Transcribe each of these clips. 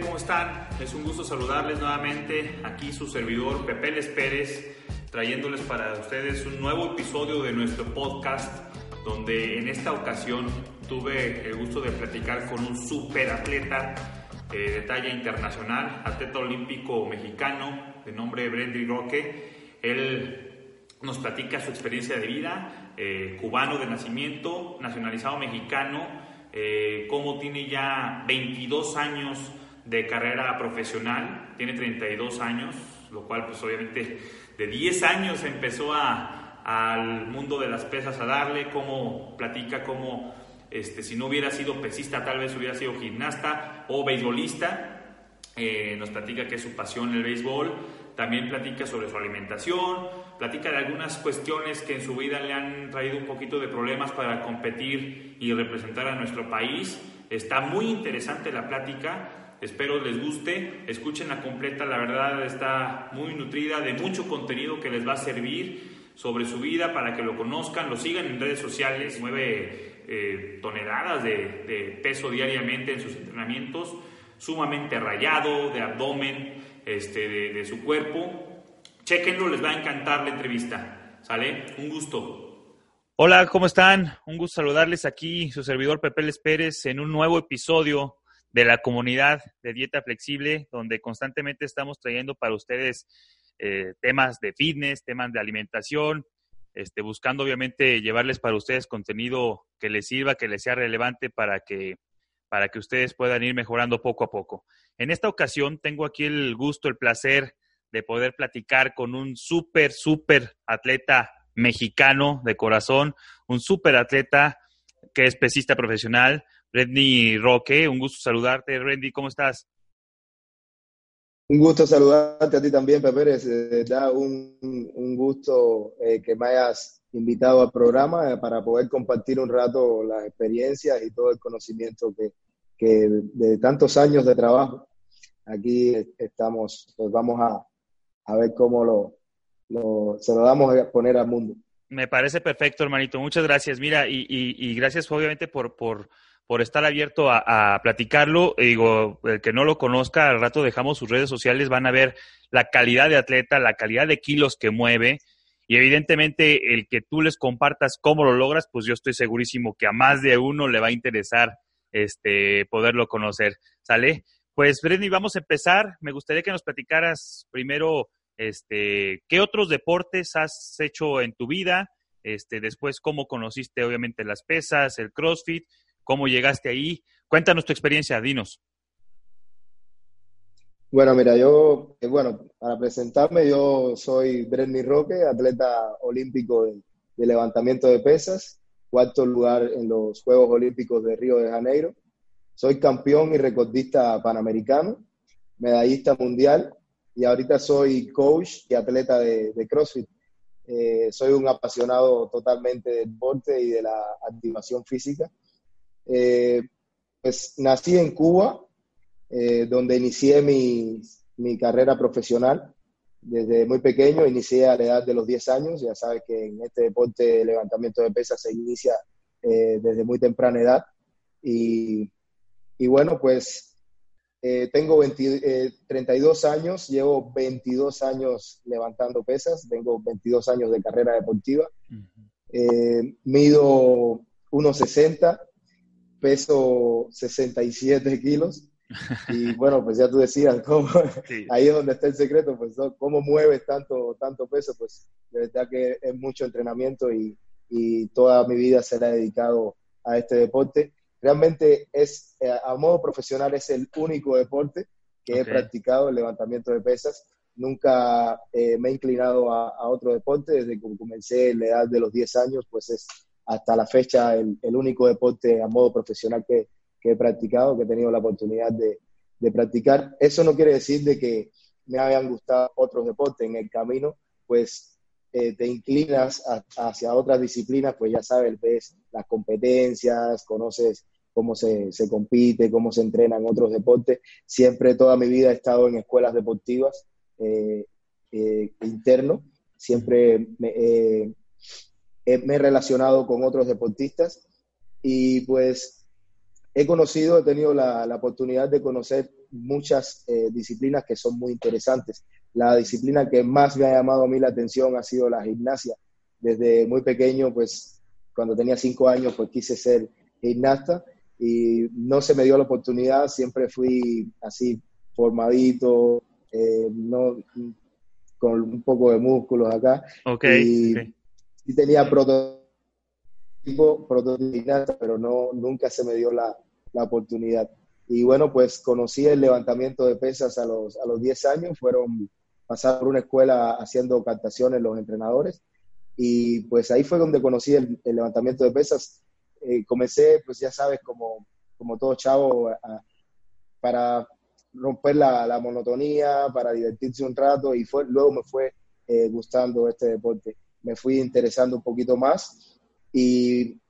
¿Cómo están? Es un gusto saludarles nuevamente. Aquí su servidor Pepe Les Pérez, trayéndoles para ustedes un nuevo episodio de nuestro podcast, donde en esta ocasión tuve el gusto de platicar con un super atleta eh, de talla internacional, atleta olímpico mexicano de nombre Brendy Roque. Él nos platica su experiencia de vida, eh, cubano de nacimiento, nacionalizado mexicano, eh, cómo tiene ya 22 años de carrera profesional, tiene 32 años, lo cual pues obviamente de 10 años empezó a, al mundo de las pesas a darle, como platica como este, si no hubiera sido pesista tal vez hubiera sido gimnasta o beisbolista, eh, nos platica que es su pasión el béisbol, también platica sobre su alimentación, platica de algunas cuestiones que en su vida le han traído un poquito de problemas para competir y representar a nuestro país. Está muy interesante la plática. Espero les guste, escuchen la completa, la verdad está muy nutrida de mucho contenido que les va a servir sobre su vida para que lo conozcan, lo sigan en redes sociales, mueve eh, toneladas de, peso diariamente en sus entrenamientos, sumamente rayado, de abdomen, este, de, de su cuerpo. Chequenlo, les va a encantar la entrevista. ¿Sale? Un gusto. Hola, ¿cómo están? Un gusto saludarles aquí, su servidor Pepe Les Pérez, en un nuevo episodio de la comunidad de Dieta Flexible, donde constantemente estamos trayendo para ustedes eh, temas de fitness, temas de alimentación, este, buscando obviamente llevarles para ustedes contenido que les sirva, que les sea relevante para que, para que ustedes puedan ir mejorando poco a poco. En esta ocasión tengo aquí el gusto, el placer de poder platicar con un súper, súper atleta mexicano de corazón, un súper atleta que es pesista profesional, Redney Roque. Un gusto saludarte, Redney, ¿cómo estás? Un gusto saludarte a ti también, Pepe Pérez. Da un, un gusto eh, que me hayas invitado al programa eh, para poder compartir un rato las experiencias y todo el conocimiento que, que de tantos años de trabajo. Aquí estamos, pues vamos a, a ver cómo lo, lo, se lo damos a poner al mundo. Me parece perfecto, hermanito. Muchas gracias. Mira, y, y, y gracias obviamente por, por, por estar abierto a, platicarlo. digo, el que no lo conozca, al rato dejamos sus redes sociales, van a ver la calidad de atleta, la calidad de kilos que mueve. Y evidentemente el que tú les compartas cómo lo logras, pues yo estoy segurísimo que a más de uno le va a interesar este poderlo conocer. ¿Sale? Pues Brenny, vamos a empezar. Me gustaría que nos platicaras primero este qué otros deportes has hecho en tu vida, este después cómo conociste obviamente las pesas, el CrossFit cómo llegaste ahí. Cuéntanos tu experiencia, dinos. Bueno, mira, yo, eh, bueno, para presentarme, yo soy Brenny Roque, atleta olímpico de, levantamiento de pesas, cuarto lugar en los Juegos Olímpicos de Río de Janeiro. Soy campeón y recordista panamericano, medallista mundial y ahorita soy coach y atleta de, CrossFit. Eh, soy un apasionado totalmente del deporte y de la activación física. Eh, pues nací en Cuba, eh, donde inicié mi, mi, carrera profesional. Desde muy pequeño, inicié a la edad de los 10 años. Ya sabes que en este deporte de levantamiento de pesas se inicia eh, desde muy temprana edad. Y, y bueno, pues tengo 32 años, llevo 22 años levantando pesas, tengo 22 años de carrera deportiva. mido 1,60 peso 67 kilos. Y bueno, pues ya tú decías, cómo, ahí es donde está el secreto, pues cómo mueves tanto, tanto peso, pues de verdad que es mucho entrenamiento y, y toda mi vida se la he dedicado a este deporte. Realmente es, eh, a modo profesional, es el único deporte que he practicado, el levantamiento de pesas. Nunca eh, me he inclinado a, otro deporte. Desde que comencé en la edad de los 10 años, pues es hasta la fecha el, único deporte a modo profesional que, he practicado, que he tenido la oportunidad de, practicar. Eso no quiere decir de que me hayan gustado otros deportes. En el camino, pues eh, te inclinas hacia otras disciplinas, pues ya sabes, ves las competencias, conoces cómo se, compite, cómo se entrena en otros deportes. Siempre, toda mi vida he estado en escuelas deportivas eh, eh, interno, siempre me, me, he relacionado con otros deportistas y pues he conocido, he tenido la, la oportunidad de conocer muchas eh, disciplinas que son muy interesantes. La disciplina que más me ha llamado a mí la atención ha sido la gimnasia. Desde muy pequeño, pues cuando tenía cinco años, pues quise ser gimnasta y no se me dio la oportunidad, siempre fui así formadito, eh, no, con un poco de músculos acá. y, tenía prototipo, prototipo pero no, nunca se me dio la, la oportunidad. Y bueno, pues conocí el levantamiento de pesas a los, a los 10 años, fueron pasar por una escuela haciendo captaciones los entrenadores y pues ahí fue donde conocí el, levantamiento de pesas. Eh, comencé, pues ya sabes, como, como todo chavo, para romper la, la, monotonía, para divertirse un rato y fue, luego me fue eh, gustando este deporte. Me fui interesando un poquito más y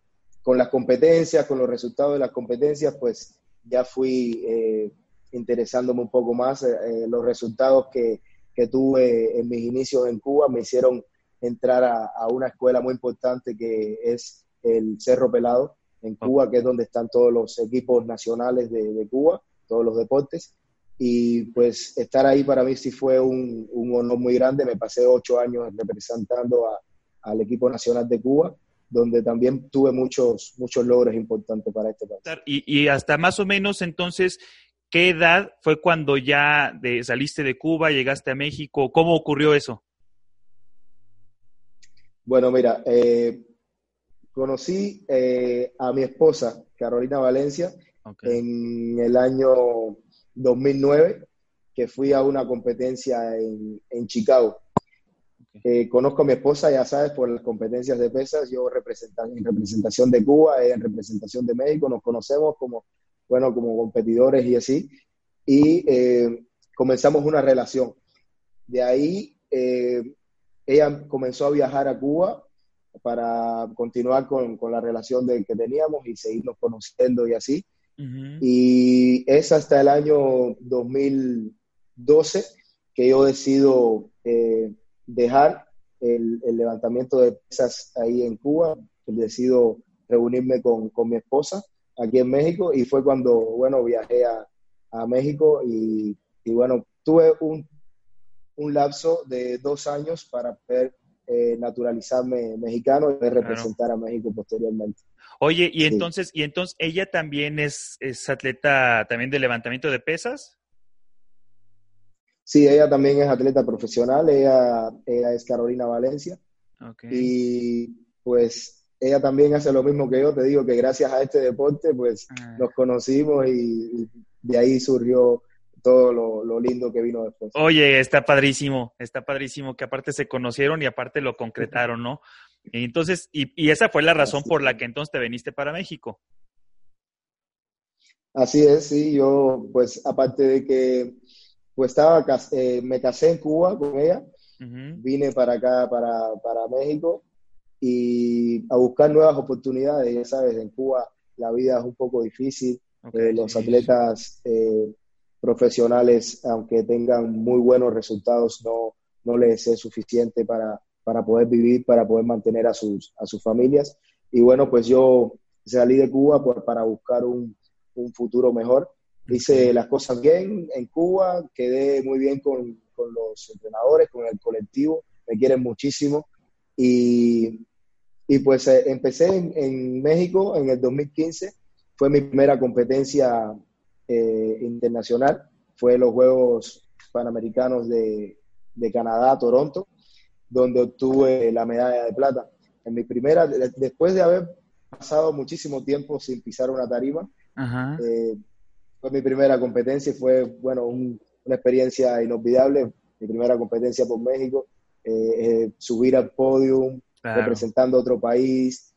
con las competencias, con los resultados de las competencias, pues ya fui eh, interesándome un poco más. Eh, eh, los resultados que, que, tuve en mis inicios en Cuba me hicieron entrar a, una escuela muy importante que es el Cerro Pelado en Cuba, que es donde están todos los equipos nacionales de, Cuba, todos los deportes. Y pues estar ahí para mí sí fue un, un honor muy grande. Me pasé ocho años representando a, al equipo nacional de Cuba donde también tuve muchos, muchos logros importantes para este país. Y, y hasta más o menos entonces, ¿qué edad fue cuando ya de, saliste de Cuba, llegaste a México? ¿Cómo ocurrió eso? Bueno, mira, eh, conocí eh, a mi esposa, Carolina Valencia, en el año 2009, que fui a una competencia en, en Chicago. Eh, conozco a mi esposa, ya sabes, por las competencias de pesas, yo en representación de Cuba, en representación de México, nos conocemos como, bueno, como competidores y así, y eh, comenzamos una relación. De ahí, eh, ella comenzó a viajar a Cuba para continuar con, con la relación de, que teníamos y seguirnos conociendo y así. Y es hasta el año 2012 que yo decido dejar el, levantamiento de pesas ahí en Cuba, decido reunirme con, mi esposa aquí en México. Y fue cuando, bueno, viajé a, México y, bueno, tuve un, lapso de dos años para poder eh, naturalizarme mexicano y representar a México posteriormente. Oye, y entonces, y entonces ella también es, es atleta también de levantamiento de pesas? Sí, ella también es atleta profesional, ella, es Carolina Valencia. Y pues ella también hace lo mismo que yo, te digo que gracias a este deporte pues ah. nos conocimos y, de ahí surgió todo lo, lindo que vino después. Oye, está padrísimo, está padrísimo que aparte se conocieron y aparte lo concretaron, ¿no? Y entonces, y, y esa fue la razón por la que entonces te viniste para México. Así es, sí, yo pues aparte de que pues estaba, eh, me casé en Cuba con ella, vine para acá, para, para, México, y a buscar nuevas oportunidades. Ya sabes, en Cuba la vida es un poco difícil, eh, los atletas eh, profesionales, aunque tengan muy buenos resultados, no, no les es suficiente para, para poder vivir, para poder mantener a sus, a sus familias. Y bueno, pues yo salí de Cuba para buscar un, un futuro mejor hice las cosas bien en Cuba, quedé muy bien con, los entrenadores, con el colectivo, me quieren muchísimo. Y, pues eh, empecé en, México en el 2015, fue mi primera competencia eh, internacional, fue los Juegos Panamericanos de, de Canadá, Toronto, donde obtuve la medalla de plata. En mi primera, después de haber pasado muchísimo tiempo sin pisar una tarima. Eh, fue mi primera competencia y fue, bueno, una experiencia inolvidable. Mi primera competencia por México. Eh, subir al podium, representando a otro país,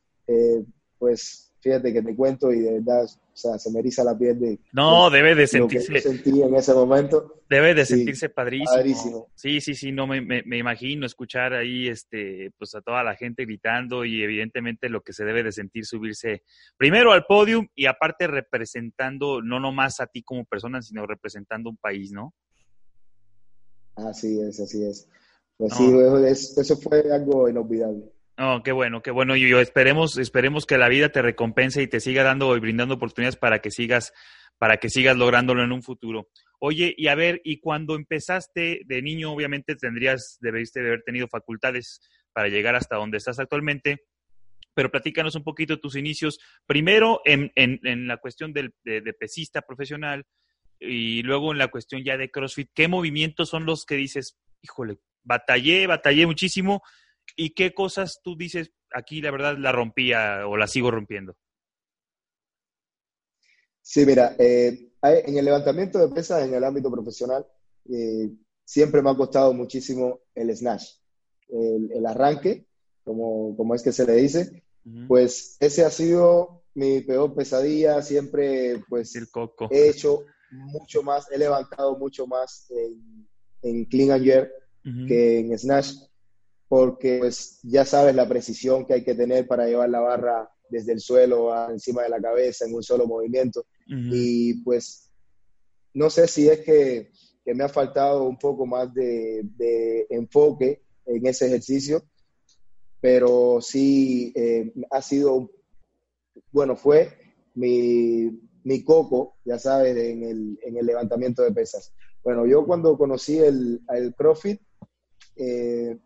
pues fíjate que te cuento y de verdad, o sea, se me eriza la piel de... No, debe de sentirse... sentí en ese momento. Debe de sentirse padrísimo. Sí, sí, sí, no me, me, imagino escuchar ahí, este, pues a toda la gente gritando y evidentemente lo que se debe de sentir subirse primero al podium y aparte representando no nomás a ti como persona, sino representando un país, ¿no? Así es, así es. Pues sí, eso fue algo inolvidable. Oh, qué bueno, qué bueno. Y yo esperemos, esperemos que la vida te recompense y te siga dando y brindando oportunidades para que sigas, para que sigas lográndolo en un futuro. Oye, y a ver, y cuando empezaste de niño, obviamente tendrías, debiste de haber tenido facultades para llegar hasta donde estás actualmente. Pero platícanos un poquito tus inicios, primero en, en, en la cuestión del, de, de pesista profesional y luego en la cuestión ya de CrossFit. ¿Qué movimientos son los que dices, híjole, batallé, batallé muchísimo ¿Y qué cosas tú dices, aquí la verdad la rompía o la sigo rompiendo? Sí, mira, eh, en el levantamiento de pesas en el ámbito profesional, eh, siempre me ha costado muchísimo el snatch, el, arranque, como, como, es que se le dice, pues ese ha sido mi peor pesadilla, siempre pues el coco. he hecho mucho más, he levantado mucho más en, clean and jerk que en snatch porque pues ya sabes la precisión que hay que tener para llevar la barra desde el suelo a encima de la cabeza en un solo movimiento. Y pues no sé si es que, que, me ha faltado un poco más de, de enfoque en ese ejercicio, pero sí eh, ha sido, bueno, fue mi, mi coco, ya sabes, en el, en el, levantamiento de pesas. Bueno, yo cuando conocí el, el CrossFit, eh,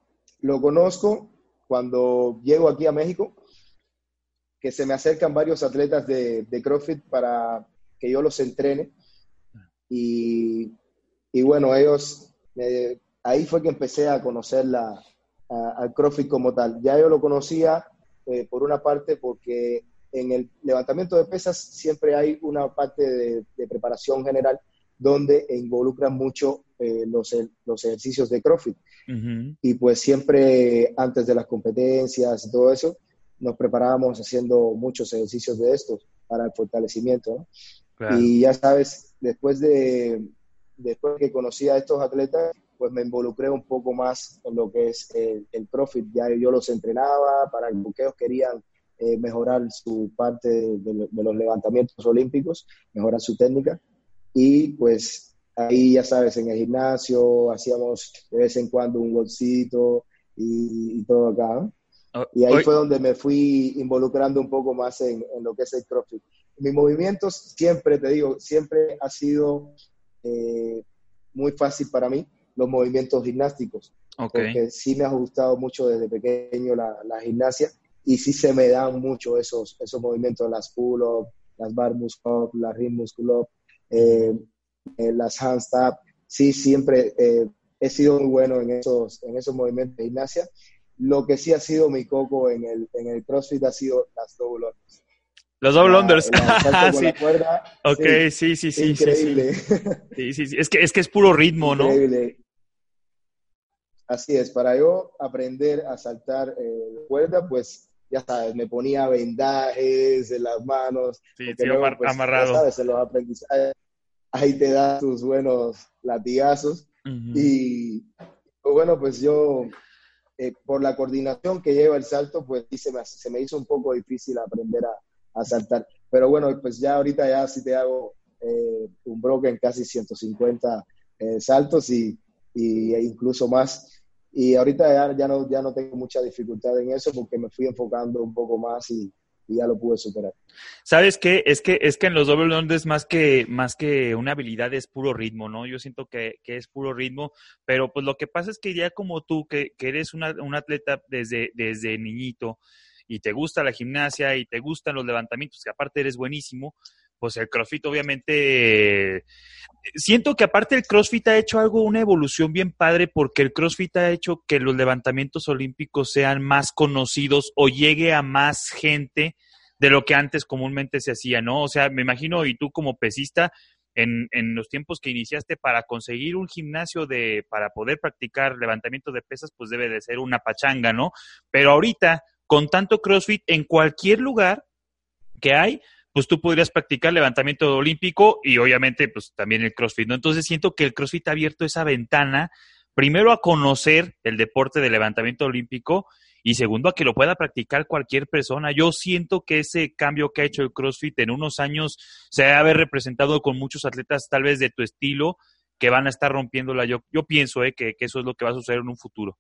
lo conozco cuando llego aquí a México, que se me acercan varios atletas de, CrossFit para que yo los entrene. Y, bueno, ellos, ahí fue que empecé a conocer la, al CrossFit como tal. Ya yo lo conocía eh, por una parte porque en el levantamiento de pesas siempre hay una parte de, preparación general donde involucran mucho eh, los, los ejercicios de CrossFit. Y pues siempre antes de las competencias y todo eso, nos preparábamos haciendo muchos ejercicios de estos para el fortalecimiento. Y ya sabes, después de después que conocí a estos atletas, pues me involucré un poco más en lo que es el, el profit. Ya yo los entrenaba para que ellos querían eh, mejorar su parte de, de, los levantamientos olímpicos, mejorar su técnica. Y pues ahí ya sabes, en el gimnasio hacíamos de vez en cuando un golcito y, todo acá. Oh, y ahí fue donde me fui involucrando un poco más en, lo que es el CrossFit. Mis movimientos siempre, te digo, siempre ha sido eh, muy fácil para mí los movimientos gimnásticos. Porque sí me ha gustado mucho desde pequeño la, gimnasia y sí se me dan mucho esos, esos movimientos, las pull-up, las bar muscle-up, las ring muscle-up. Eh, eh, las handstand, sí, siempre eh, he sido muy bueno en esos, en esos movimientos de gimnasia. Lo que sí ha sido mi coco en el, en el CrossFit ha sido las double unders. Los double unders. sí. ok, sí, sí, sí. Increíble. Sí, sí. sí, Es, que, es que es puro ritmo, increíble. ¿no? Así es, para yo aprender a saltar eh, cuerda, pues ya sabes, me ponía vendajes en las manos. Sí, sí, pues, amarrado. Ya sabes, en los aprendizajes ahí te da tus buenos latigazos. Y pues, bueno, pues yo, eh, por la coordinación que lleva el salto, pues se me, se me hizo un poco difícil aprender a, a, saltar. Pero bueno, pues ya ahorita ya sí te hago eh, un broken casi 150 eh, saltos y, y, e incluso más. Y ahorita ya, ya, no, ya no tengo mucha dificultad en eso porque me fui enfocando un poco más y, y ya lo pude superar. ¿Sabes qué? Es que, es que en los doble unders más que, más que una habilidad es puro ritmo, ¿no? Yo siento que, que es puro ritmo, pero pues lo que pasa es que ya como tú, que, que eres una, un atleta desde, desde niñito y te gusta la gimnasia y te gustan los levantamientos, que aparte eres buenísimo, pues el CrossFit obviamente, siento que aparte el CrossFit ha hecho algo, una evolución bien padre, porque el CrossFit ha hecho que los levantamientos olímpicos sean más conocidos o llegue a más gente de lo que antes comúnmente se hacía, ¿no? O sea, me imagino, y tú como pesista, en, en, los tiempos que iniciaste para conseguir un gimnasio de para poder practicar levantamiento de pesas, pues debe de ser una pachanga, ¿no? Pero ahorita, con tanto CrossFit, en cualquier lugar que hay, pues tú podrías practicar levantamiento olímpico y obviamente pues también el CrossFit, ¿no? Entonces siento que el CrossFit ha abierto esa ventana, primero a conocer el deporte de levantamiento olímpico y segundo a que lo pueda practicar cualquier persona. Yo siento que ese cambio que ha hecho el CrossFit en unos años se ha haber representado con muchos atletas tal vez de tu estilo que van a estar rompiéndola. Yo, yo pienso eh, que, que eso es lo que va a suceder en un futuro.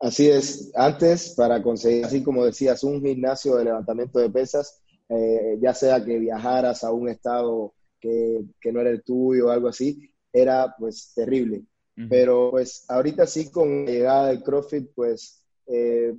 Así es, antes para conseguir, así como decías, un gimnasio de levantamiento de pesas, eh, ya sea que viajaras a un estado que, que, no era el tuyo o algo así, era pues terrible. Pero pues ahorita sí con la llegada del CrossFit, pues eh,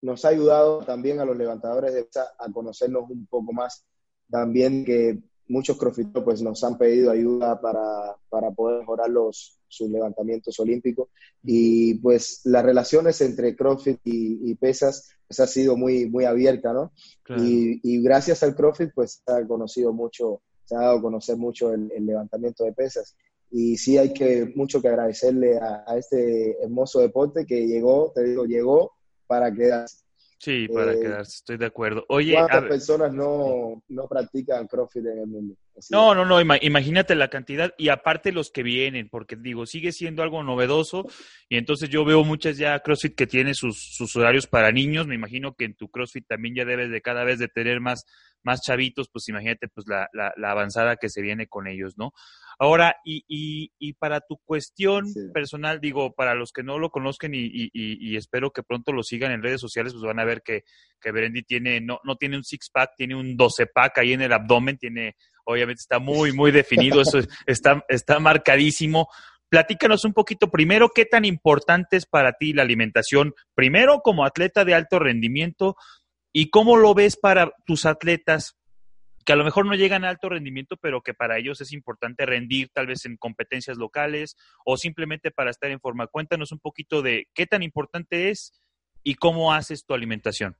nos ha ayudado también a los levantadores de pesas a conocernos un poco más. También que muchos CrossFit pues nos han pedido ayuda para, para poder mejorar los, sus levantamientos olímpicos. Y pues las relaciones entre CrossFit y, pesas pues, ha sido muy, muy abierta, ¿no? Y, gracias al CrossFit pues se ha conocido mucho, se ha dado a conocer mucho el, levantamiento de pesas. Y sí hay que mucho que agradecerle a, a, este hermoso deporte que llegó, te digo, llegó para quedarse. Sí, para eh, quedarse, estoy de acuerdo. Oye, ¿cuántas personas no, no, practican CrossFit en el mundo? no, no, no, imagínate la cantidad y aparte los que vienen, porque digo, sigue siendo algo novedoso y entonces yo veo muchas ya CrossFit que tienen sus, sus horarios para niños, me imagino que en tu CrossFit también ya debes de cada vez de tener más, más chavitos, pues imagínate pues la, la, la avanzada que se viene con ellos, ¿no? Ahora, y, y, y para tu cuestión personal, digo, para los que no lo conozcan y, y, espero que pronto lo sigan en redes sociales, pues van a ver que, que Berendi tiene, no, no tiene un six-pack, tiene un 12-pack ahí en el abdomen, tiene, obviamente está muy, muy definido, eso está, está marcadísimo. Platícanos un poquito primero qué tan importante es para ti la alimentación, primero como atleta de alto rendimiento y cómo lo ves para tus atletas que a lo mejor no llegan a alto rendimiento, pero que para ellos es importante rendir tal vez en competencias locales o simplemente para estar en forma. Cuéntanos un poquito de qué tan importante es y cómo haces tu alimentación.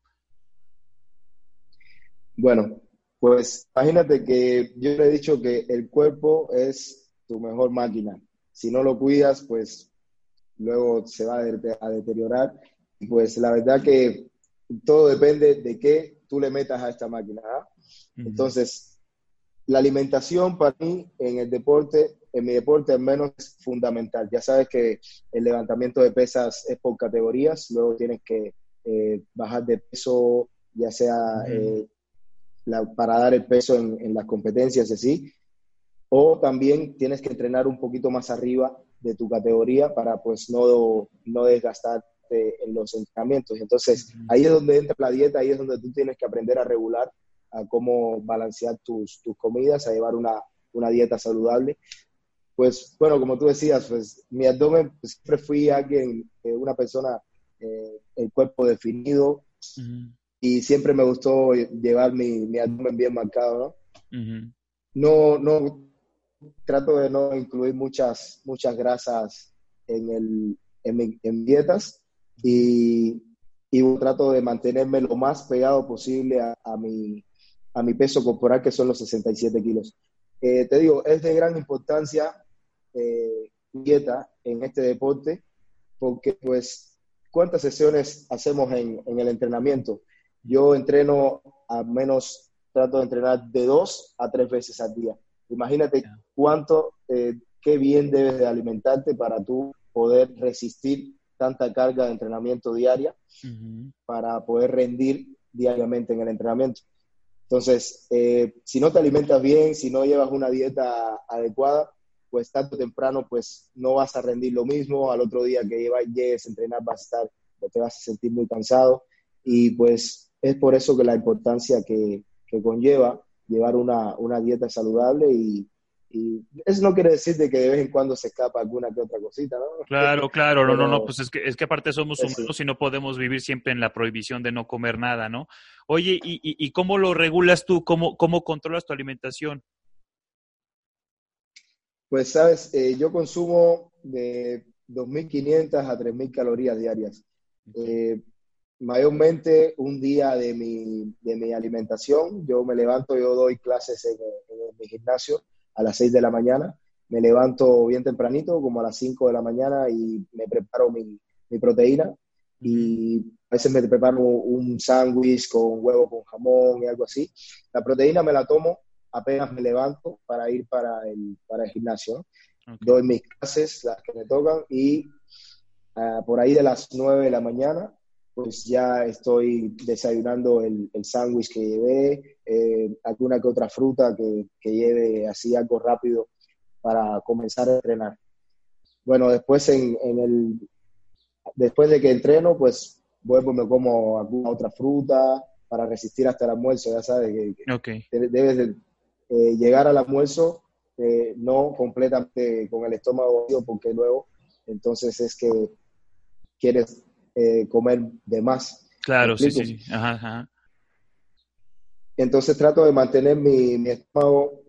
Bueno, pues imagínate que yo le he dicho que el cuerpo es tu mejor máquina. Si no lo cuidas, pues luego se va a deteriorar. Pues la verdad que todo depende de qué tú le metas a esta máquina. Entonces, la alimentación para mí en el deporte, en mi deporte al menos, es fundamental. Ya sabes que el levantamiento de pesas es por categorías, luego tienes que eh, bajar de peso, ya sea eh, para dar el peso en, las competencias, así, o también tienes que entrenar un poquito más arriba de tu categoría para pues no, no desgastarte en los entrenamientos. Entonces, ahí es donde entra la dieta, ahí es donde tú tienes que aprender a regular a cómo balancear tus, tus comidas, a llevar una, una, dieta saludable. Pues bueno, como tú decías, pues mi abdomen pues, siempre fui alguien, eh, una persona, eh, el cuerpo definido. Y siempre me gustó llevar mi, mi abdomen bien marcado, ¿no? No, no, trato de no incluir muchas, muchas grasas en, el, en, en dietas. Y, y, trato de mantenerme lo más pegado posible a, a mi, a mi peso corporal, que son los 67 kilos. Eh, te digo, es de gran importancia eh, dieta en este deporte, porque pues, ¿cuántas sesiones hacemos en, en, el entrenamiento? Yo entreno al menos, trato de entrenar de dos a tres veces al día. Imagínate cuánto, eh, qué bien debes de alimentarte para tú poder resistir tanta carga de entrenamiento diaria, para poder rendir diariamente en el entrenamiento. Entonces, eh, si no te alimentas bien, si no llevas una dieta adecuada, pues tanto temprano pues no vas a rendir lo mismo. Al otro día que llegues a entrenar vas a estar, te vas a sentir muy cansado. Y pues es por eso que la importancia que, que conlleva llevar una, una dieta saludable y, y eso no quiere decir de que de vez en cuando se escapa alguna que otra cosita, ¿no? Claro, claro, no, no, no, pues es que, es que aparte somos humanos y no podemos vivir siempre en la prohibición de no comer nada, ¿no? Oye, ¿y, y, cómo lo regulas tú? ¿Cómo, ¿Cómo controlas tu alimentación? Pues, sabes, eh, yo consumo de 2.500 a 3.000 calorías diarias. Eh, mayormente un día de mi, de mi alimentación. Yo me levanto, yo doy clases en, en, mi gimnasio a las 6 de la mañana. Me levanto bien tempranito, como a las 5 de la mañana, y me preparo mi, mi proteína. Y a veces me preparo un sándwich con huevo con jamón y algo así. La proteína me la tomo apenas me levanto para ir para el, para el gimnasio. Doy mis clases, las que me tocan, y ah, por ahí de las 9 de la mañana, pues ya estoy desayunando el, el sándwich que llevé, eh, alguna que otra fruta que, que lleve así algo rápido para comenzar a entrenar. Bueno, después en, en el, después de que entreno, pues vuelvo me como alguna otra fruta para resistir hasta el almuerzo, ya sabes que, okay. debes de, eh, llegar al almuerzo eh, no completamente con el estómago vacío, porque luego entonces es que quieres eh, comer de más. Claro, sí, sí, Ajá, Entonces trato de mantener mi, mi estómago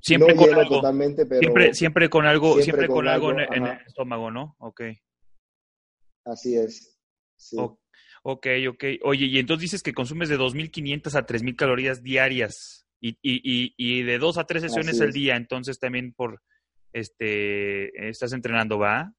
siempre con algo, totalmente, pero siempre, siempre con algo, siempre, con, algo, en, el estómago, ¿no? Ok. Así es. Sí. ok, ok. Oye, y entonces dices que consumes de 2.500 a 3.000 calorías diarias. Y, y, y, de dos a tres sesiones al día, entonces también por, este, estás entrenando, ¿va?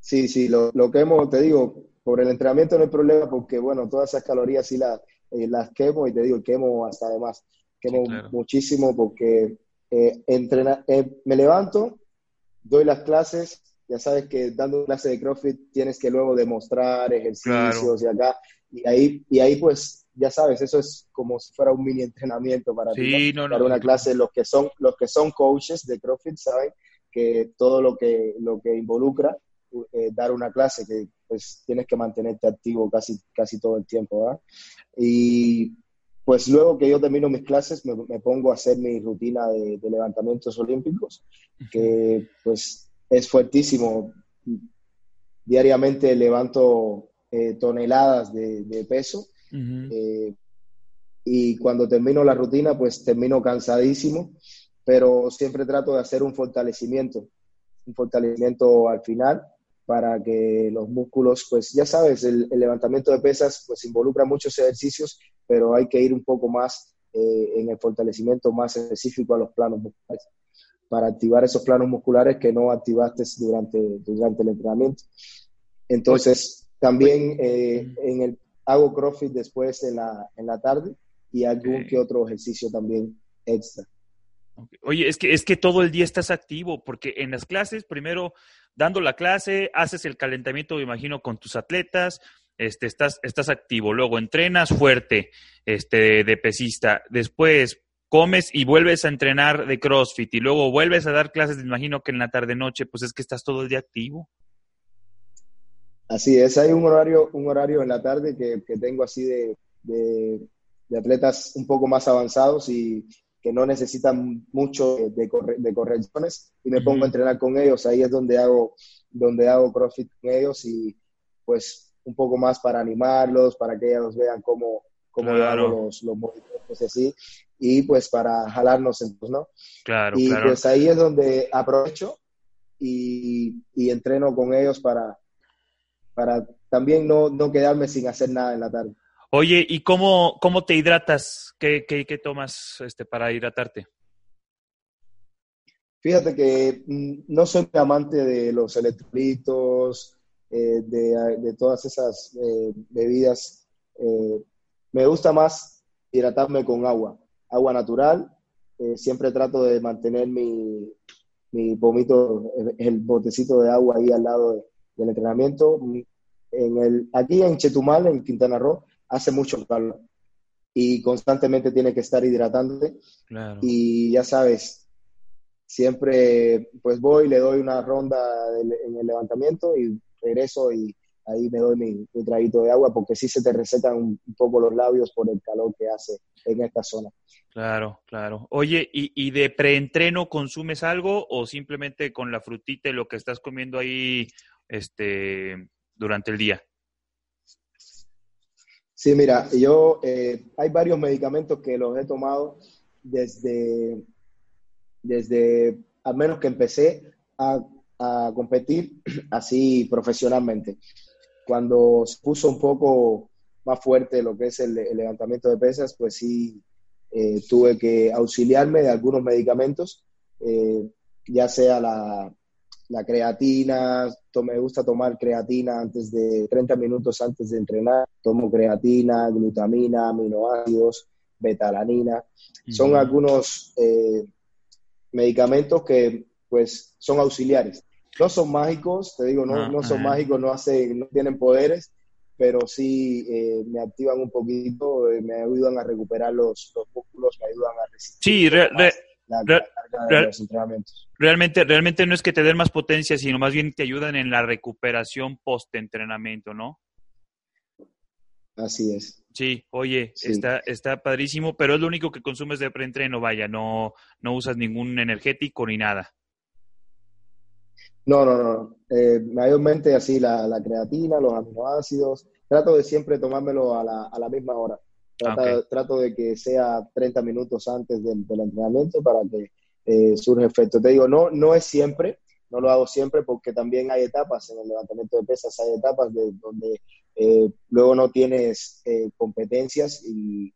Sí, sí, lo, lo que hemos, te digo, por el entrenamiento no hay problema porque, bueno, todas esas calorías sí las, eh, las quemo y te digo, quemo hasta además, quemo muchísimo porque eh, entrena, eh, me levanto, doy las clases, ya sabes que dando clase de CrossFit tienes que luego demostrar ejercicios y acá, y ahí, y ahí pues ya sabes, eso es como si fuera un mini entrenamiento para sí, dar una clase. Los que son, los que son coaches de CrossFit saben que todo lo que, lo que involucra eh, dar una clase, que pues tienes que mantenerte activo casi, casi todo el tiempo, ¿verdad? Y pues luego que yo termino mis clases me, pongo a hacer mi rutina de, levantamientos olímpicos, que pues es fuertísimo. Diariamente levanto eh, toneladas de, de peso eh, y cuando termino la rutina, pues termino cansadísimo, pero siempre trato de hacer un fortalecimiento, un fortalecimiento al final para que los músculos, pues ya sabes, el, levantamiento de pesas pues involucra muchos ejercicios, pero hay que ir un poco más eh, en el fortalecimiento más específico a los planos musculares, para activar esos planos musculares que no activaste durante, durante el entrenamiento. Entonces, también eh, en el hago CrossFit después en la, en la tarde y algún que otro ejercicio también extra. Oye, es que, es que todo el día estás activo, porque en las clases, primero dando la clase, haces el calentamiento, me imagino, con tus atletas, este, estás, estás activo, luego entrenas fuerte, este, de pesista, después comes y vuelves a entrenar de CrossFit y luego vuelves a dar clases, me imagino que en la tarde noche, pues es que estás todo el día activo. Así es, hay un horario, un horario en la tarde que, que tengo así de, de, atletas un poco más avanzados y que no necesitan mucho de, de correcciones y me pongo a entrenar con ellos. Ahí es donde hago, donde hago CrossFit con ellos y pues un poco más para animarlos, para que ellos vean cómo, cómo hago los, los movimientos y así, y pues para jalarnos entonces, ¿no? Claro, y claro. pues ahí es donde aprovecho y, y entreno con ellos para, para también no, no quedarme sin hacer nada en la tarde. Oye, ¿y cómo, cómo te hidratas? ¿Qué, qué, tomas este, para hidratarte? Fíjate que mm, no soy amante de los electrolitos, eh, de, de, todas esas eh, bebidas. Eh, me gusta más hidratarme con agua, agua natural. Eh, siempre trato de mantener mi, mi pomito, el, botecito de agua ahí al lado de, del entrenamiento. En el, aquí en Chetumal, en Quintana Roo, hace mucho calor y constantemente tiene que estar hidratándote. Claro. Y ya sabes, siempre pues voy, le doy una ronda de, en el levantamiento y regreso y ahí me doy mi, mi, traguito de agua porque sí se te resecan un, un, poco los labios por el calor que hace en esta zona. Claro, claro. Oye, ¿y, y de preentreno consumes algo o simplemente con la frutita y lo que estás comiendo ahí este, durante el día? Sí, mira, yo eh, hay varios medicamentos que los he tomado desde, desde al menos que empecé a, a competir así profesionalmente. cuando se puso un poco más fuerte lo que es el, levantamiento de pesas, pues sí eh, tuve que auxiliarme de algunos medicamentos, eh, ya sea la, la creatina, me gusta tomar creatina antes de 30 minutos antes de entrenar, tomo creatina, glutamina, aminoácidos, betalanina. Son algunos eh, medicamentos que pues son auxiliares. No son mágicos, te digo, no, no son mágicos, no, hacen, no tienen poderes, pero sí eh, me activan un poquito, eh, me ayudan a recuperar los, los músculos, me ayudan a resistir. Sí, la, de los entrenamientos. Realmente, realmente no es que te den más potencia, sino más bien te ayudan en la recuperación post-entrenamiento, ¿no? Así es. Sí, oye, Está, está padrísimo, pero es lo único que consumes de preentreno, vaya, no, no usas ningún energético ni nada. No, no, no. Eh, mayormente así la, la, creatina, los aminoácidos. Trato de siempre tomármelo a la, a la misma hora. Trato de que sea 30 minutos antes del, entrenamiento para que eh, surja efecto. Te digo, no, no es siempre, no lo hago siempre porque también hay etapas en el levantamiento de pesas, hay etapas de, donde eh, luego no tienes eh, competencias y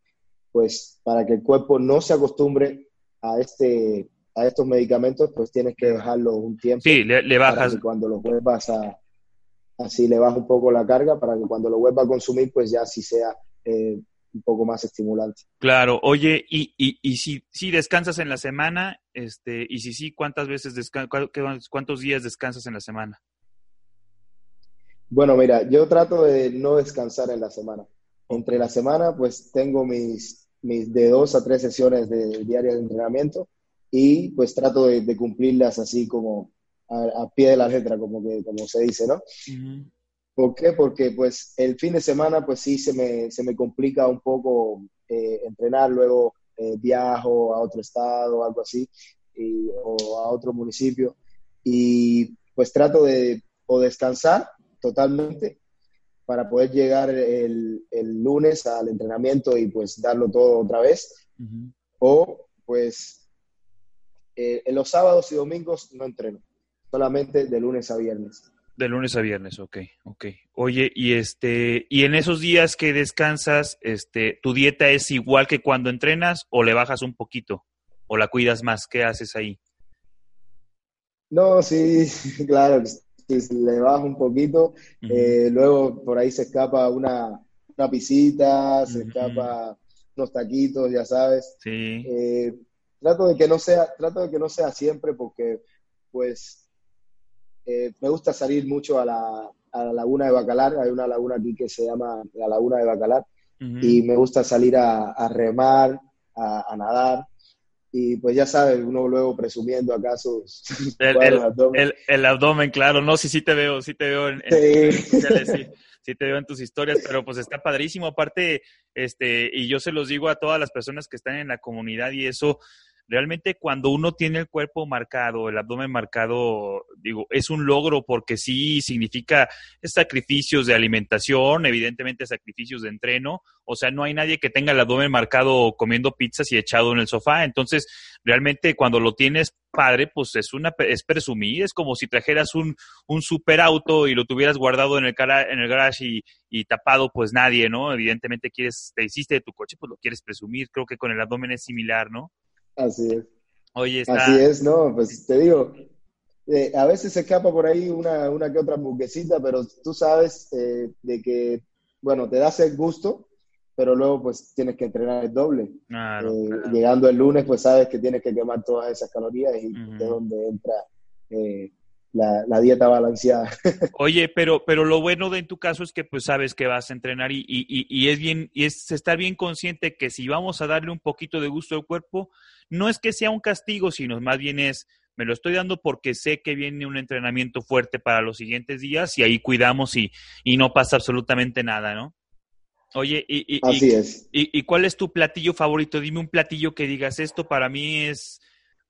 pues para que el cuerpo no se acostumbre a este a estos medicamentos, pues tienes que dejarlo un tiempo. Sí, le, bajas. cuando lo vuelvas a, así le bajas un poco la carga para que cuando lo vuelva a consumir, pues ya sí sea eh, un poco más estimulante. Claro, oye, y, y, y si, si descansas en la semana, este, y si sí, ¿cuántas veces descansas, cuántos días descansas en la semana? Bueno, mira, yo trato de no descansar en la semana. Entre la semana, pues tengo mis, mis de dos a tres sesiones de diarias de entrenamiento y pues trato de, cumplirlas así como a, pie de la letra, como, que, como se dice, ¿no? ¿Por qué? Porque pues el fin de semana pues sí se me, se me complica un poco eh, entrenar, luego eh, viajo a otro estado o algo así, o a otro municipio, y pues trato de o descansar totalmente para poder llegar el, el, lunes al entrenamiento y pues darlo todo otra vez. O pues eh, en los sábados y domingos no entreno, solamente de lunes a viernes. De lunes a viernes, ok, ok. Oye, y este, y en esos días que descansas, este, ¿tu dieta es igual que cuando entrenas o le bajas un poquito? ¿O la cuidas más? ¿Qué haces ahí? No, sí, claro, le bajo un poquito. Eh, luego por ahí se escapa una, una pisita, se escapa unos taquitos, ya sabes. Sí. Eh, trato de que no sea, trato de que no sea siempre porque pues eh, me gusta salir mucho a la, a la, laguna de Bacalar, hay una laguna aquí que se llama la laguna de Bacalar. Y me gusta salir a, remar, a, nadar. Y pues ya sabes, uno luego presumiendo acá sus, el, abdomen. El, abdomen, claro, no, sí, sí te veo, sí te veo en, sí. sí te veo en tus historias, pero pues está padrísimo, aparte, este, y yo se los digo a todas las personas que están en la comunidad y eso, realmente cuando uno tiene el cuerpo marcado, el abdomen marcado, digo, es un logro porque sí significa sacrificios de alimentación, evidentemente sacrificios de entreno, o sea, no hay nadie que tenga el abdomen marcado comiendo pizzas y echado en el sofá, entonces realmente cuando lo tienes padre, pues es una es presumir, es como si trajeras un, un super auto y lo tuvieras guardado en el cara, en el garage y, y tapado, pues nadie, ¿no? Evidentemente quieres, te hiciste de tu coche, pues lo quieres presumir, creo que con el abdomen es similar, ¿no? Así es. Oye, Así es, no, pues te digo, eh, a veces se escapa por ahí una, una que otra buquecita, pero tú sabes eh, de que, bueno, te das el gusto, pero luego pues tienes que entrenar el doble. Eh, llegando el lunes, pues sabes que tienes que quemar todas esas calorías y es donde entra la, dieta balanceada. Oye, pero, pero lo bueno de en tu caso es que pues sabes que vas a entrenar y, y, y, es bien, y es estar bien consciente que si vamos a darle un poquito de gusto al cuerpo, no es que sea un castigo, sino más bien es, me lo estoy dando porque sé que viene un entrenamiento fuerte para los siguientes días y ahí cuidamos y, y no pasa absolutamente nada, ¿no? Oye, y, Así es. y, cuál es tu platillo favorito? Dime un platillo que digas, esto para mí es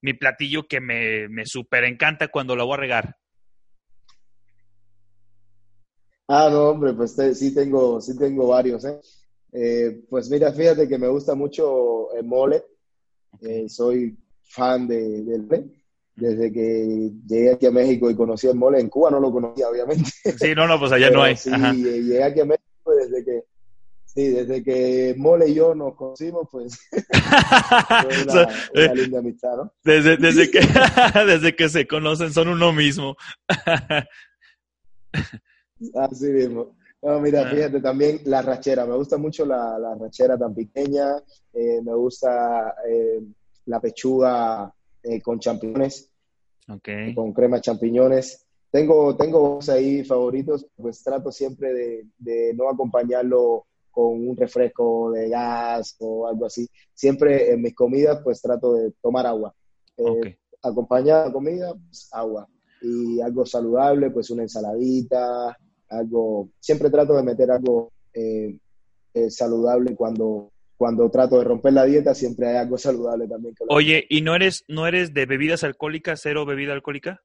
mi platillo que me, me súper encanta cuando lo voy a regar. Ah, no, hombre, pues sí, tengo, sí tengo varios, ¿eh? ¿eh? Pues mira, fíjate que me gusta mucho el mole. Eh, soy fan de, del desde que llegué aquí a México y conocí el mole. En Cuba no lo conocía, obviamente. Sí, no, no, pues allá no hay. Sí, llegué aquí a México sí, desde que Mole y yo nos conocimos, pues fue una, eh, linda amistad, ¿no? Desde, desde, que, desde que se conocen son uno mismo. Así mismo. No, mira, fíjate también la rachera. Me gusta mucho la, la rachera tan pequeña. Eh, me gusta eh, la pechuga eh, con champiñones. Okay. Con crema de champiñones. Tengo, tengo ahí favoritos, pues trato siempre de, de, no acompañarlo con un refresco de gas o algo así. Siempre en mis comidas, pues trato de tomar agua. Okay. Acompañar la comida, pues, agua. Y algo saludable, pues una ensaladita, algo, siempre trato de meter algo eh, eh, saludable cuando, cuando trato de romper la dieta, siempre hay algo saludable también. Que Oye, ¿y no eres, no eres de bebidas alcohólicas, cero bebida alcohólica?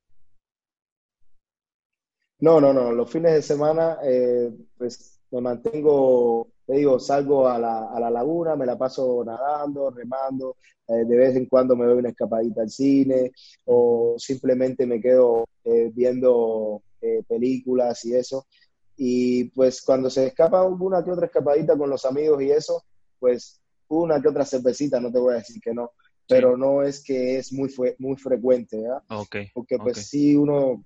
No, no, no, los fines de semana, eh, pues me mantengo, te digo, salgo a la, a la laguna, me la paso nadando, remando, eh, de vez en cuando me doy una escapadita al cine o simplemente me quedo eh, viendo eh, películas y eso. Y pues cuando se escapa una que otra escapadita con los amigos y eso, pues una que otra cervecita, no te voy a decir que no, pero sí. no es que es muy, muy frecuente, ¿verdad? Okay, Porque pues okay. sí uno,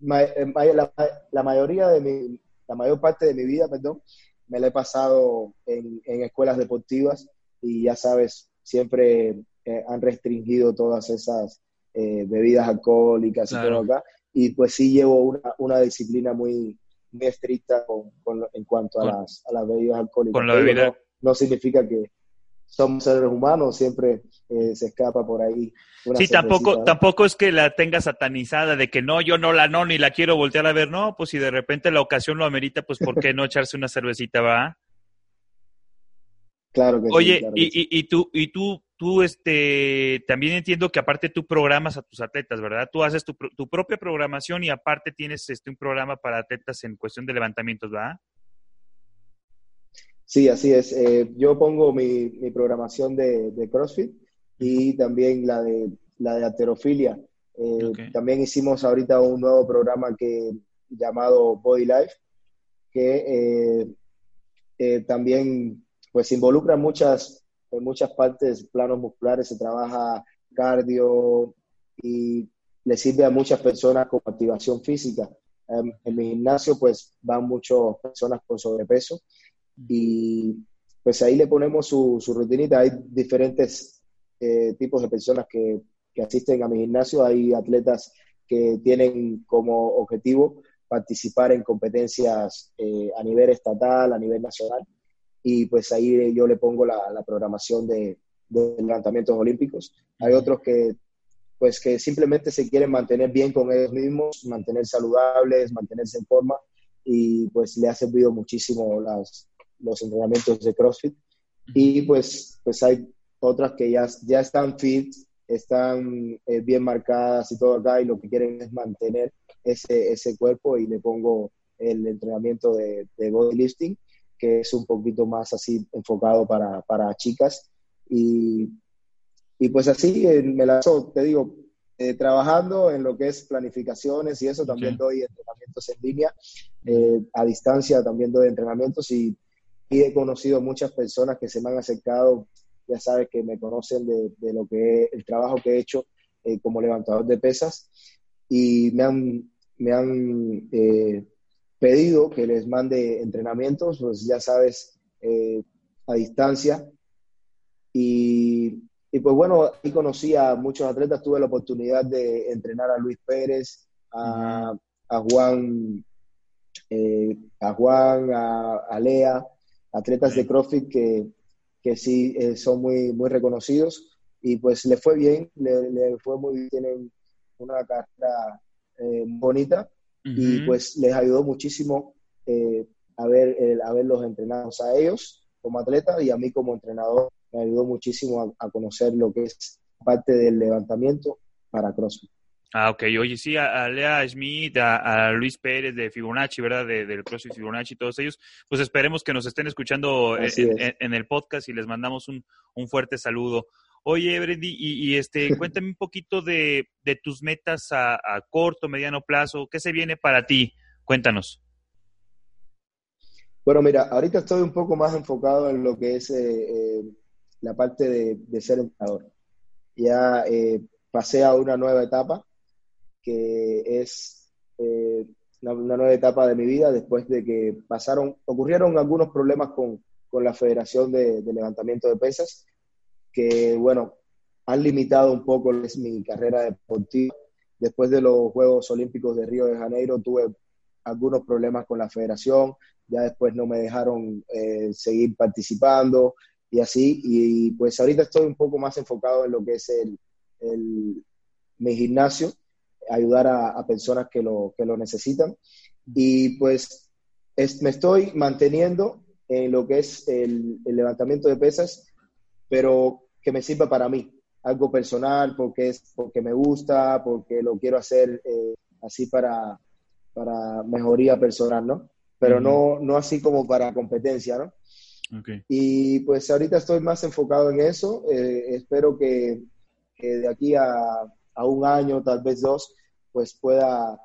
la, la, mayoría de mi, la mayor parte de mi vida, perdón, me la he pasado en, en escuelas deportivas y ya sabes, siempre eh, han restringido todas esas eh, bebidas alcohólicas claro. y todo acá. Y pues sí llevo una, una disciplina muy, muy estricta con, con, en cuanto a, con, las, a las bebidas alcohólicas. Con la bebida. No, no, significa que somos seres humanos, siempre eh, se escapa por ahí. sí, tampoco, ¿no? tampoco es que la tenga satanizada de que no, yo no la no, ni la quiero voltear a ver. No, pues si de repente la ocasión lo amerita, pues ¿por qué no echarse una cervecita, va? Claro que Oye, sí. Claro y, que sí. y, y, tú, y tú, tú, este, también entiendo que aparte tú programas a tus atletas, ¿verdad? Tú haces tu, tu propia programación y aparte tienes este, un programa para atletas en cuestión de levantamientos, ¿verdad? Sí, así es. Eh, yo pongo mi, mi programación de, de, CrossFit y también la de, la de alterofilia. Eh, okay. También hicimos ahorita un nuevo programa que, llamado Body Life, que eh, también pues involucra muchas, en muchas partes, planos musculares, se trabaja cardio y le sirve a muchas personas con activación física. Um, en mi gimnasio pues van muchas personas con sobrepeso y pues ahí le ponemos su, su rutinita. Hay diferentes eh, tipos de personas que, que, asisten a mi gimnasio. Hay atletas que tienen como objetivo participar en competencias eh, a nivel estatal, a nivel nacional y pues ahí yo le pongo la, la programación de, de, levantamientos olímpicos. Hay otros que pues que simplemente se quieren mantener bien con ellos mismos, mantener saludables, mantenerse en forma y pues le ha servido muchísimo las, los entrenamientos de CrossFit. Y pues, pues hay otras que ya, ya están fit, están eh, bien marcadas y todo acá y lo que quieren es mantener ese, ese cuerpo y le pongo el entrenamiento de, de bodylifting que es un poquito más así enfocado para, para chicas. Y, y, pues así eh, me la te digo, eh, trabajando en lo que es planificaciones y eso, también okay. doy entrenamientos en línea, eh, a distancia también doy entrenamientos y, y, he conocido muchas personas que se me han acercado, ya sabes que me conocen de, de lo que es, el trabajo que he hecho eh, como levantador de pesas. Y me han, me han pedido que les mande entrenamientos, pues ya sabes, eh, a distancia. Y, y, pues bueno, ahí conocí a muchos atletas, tuve la oportunidad de entrenar a Luis Pérez, a, a Juan, eh, a Juan, a, a, Lea, atletas de CrossFit que, que sí eh, son muy, muy reconocidos y pues le fue bien, le, le fue muy bien, tienen una carrera eh, bonita Uh -huh. y pues les ayudó muchísimo eh, a ver, el, haberlos entrenados a ellos como atletas y a mí como entrenador me ayudó muchísimo a, a conocer lo que es parte del levantamiento para CrossFit. Ah, ok. Oye, sí, a, a Lea Schmidt, a, a, Luis Pérez de Fibonacci, ¿verdad? De, del CrossFit Fibonacci, todos ellos, pues esperemos que nos estén escuchando en, en, en, el podcast y les mandamos un, un fuerte saludo. Oye, Brendy, y, este, cuéntame un poquito de, tus metas a, corto, mediano plazo. ¿Qué se viene para ti? Cuéntanos. Bueno, mira, ahorita estoy un poco más enfocado en lo que es eh, eh, la parte de, ser entrenador. Ya eh, pasé a una nueva etapa, que es una, nueva etapa de mi vida después de que pasaron, ocurrieron algunos problemas con, la Federación de, Levantamiento de Pesas, que, bueno, han limitado un poco mi carrera deportiva. Después de los Juegos Olímpicos de Río de Janeiro tuve algunos problemas con la federación, ya después no me dejaron eh, seguir participando y así, y pues ahorita estoy un poco más enfocado en lo que es el, el mi gimnasio, ayudar a, personas que lo, que lo necesitan. Y pues me estoy manteniendo en lo que es el, levantamiento de pesas, pero que me sirva para mí, algo personal, porque, es, porque me gusta, porque lo quiero hacer eh, así para, para mejoría personal, ¿no? Pero no, no así como para competencia, ¿no? Y pues ahorita estoy más enfocado en eso. Eh, espero que, que, de aquí a, a, un año, tal vez dos, pues pueda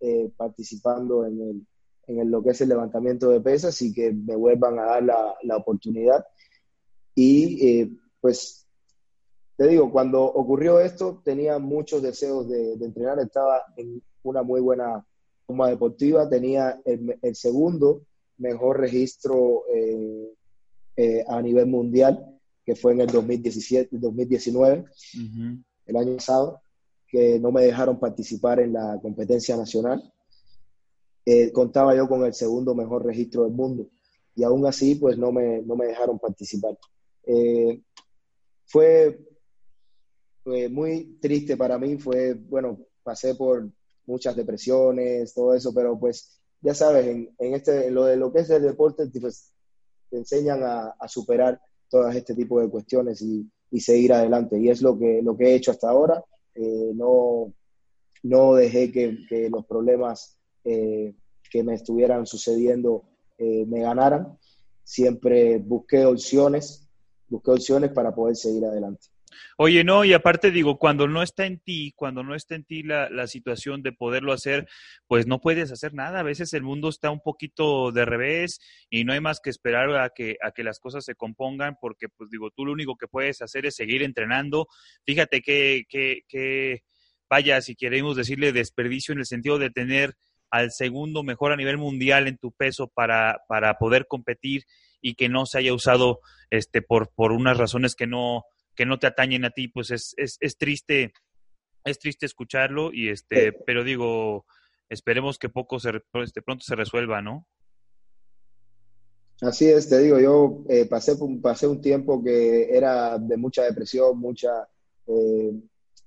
eh, participando en, el, en lo que es el levantamiento de pesas y que me vuelvan a dar la, la oportunidad. Y eh, pues te digo, cuando ocurrió esto tenía muchos deseos de, entrenar, estaba en una muy buena forma deportiva, tenía el, el segundo mejor registro eh, a nivel mundial, que fue en el 2017, 2019, el año pasado que no me dejaron participar en la competencia nacional. Eh, contaba yo con el segundo mejor registro del mundo y aún así pues no me, no me dejaron participar. Eh, fue, muy triste para mí, fue, bueno, pasé por muchas depresiones, todo eso, pero pues ya sabes, en, este, lo de lo que es el deporte, pues, te enseñan a, a superar todas este tipo de cuestiones y, y, seguir adelante. Y es lo que, lo que he hecho hasta ahora eh, no, no dejé que, los problemas eh, que me estuvieran sucediendo eh, me ganaran. Siempre busqué opciones, busqué opciones para poder seguir adelante. Oye, no, y aparte digo, cuando no está en ti, cuando no está en ti la, la, situación de poderlo hacer, pues no puedes hacer nada. A veces el mundo está un poquito de revés y no hay más que esperar a que, a que las cosas se compongan, porque pues digo, tú lo único que puedes hacer es seguir entrenando. Fíjate que, que, que vaya, si queremos decirle desperdicio en el sentido de tener al segundo mejor a nivel mundial en tu peso para, para poder competir y que no se haya usado este por, por unas razones que no que no te atañen a ti, pues es, es, es triste, es triste escucharlo y este, pero digo, esperemos que poco se, este, pronto se resuelva, ¿no? Así es, te digo, yo eh, pasé, pasé un tiempo que era de mucha depresión, mucha, eh,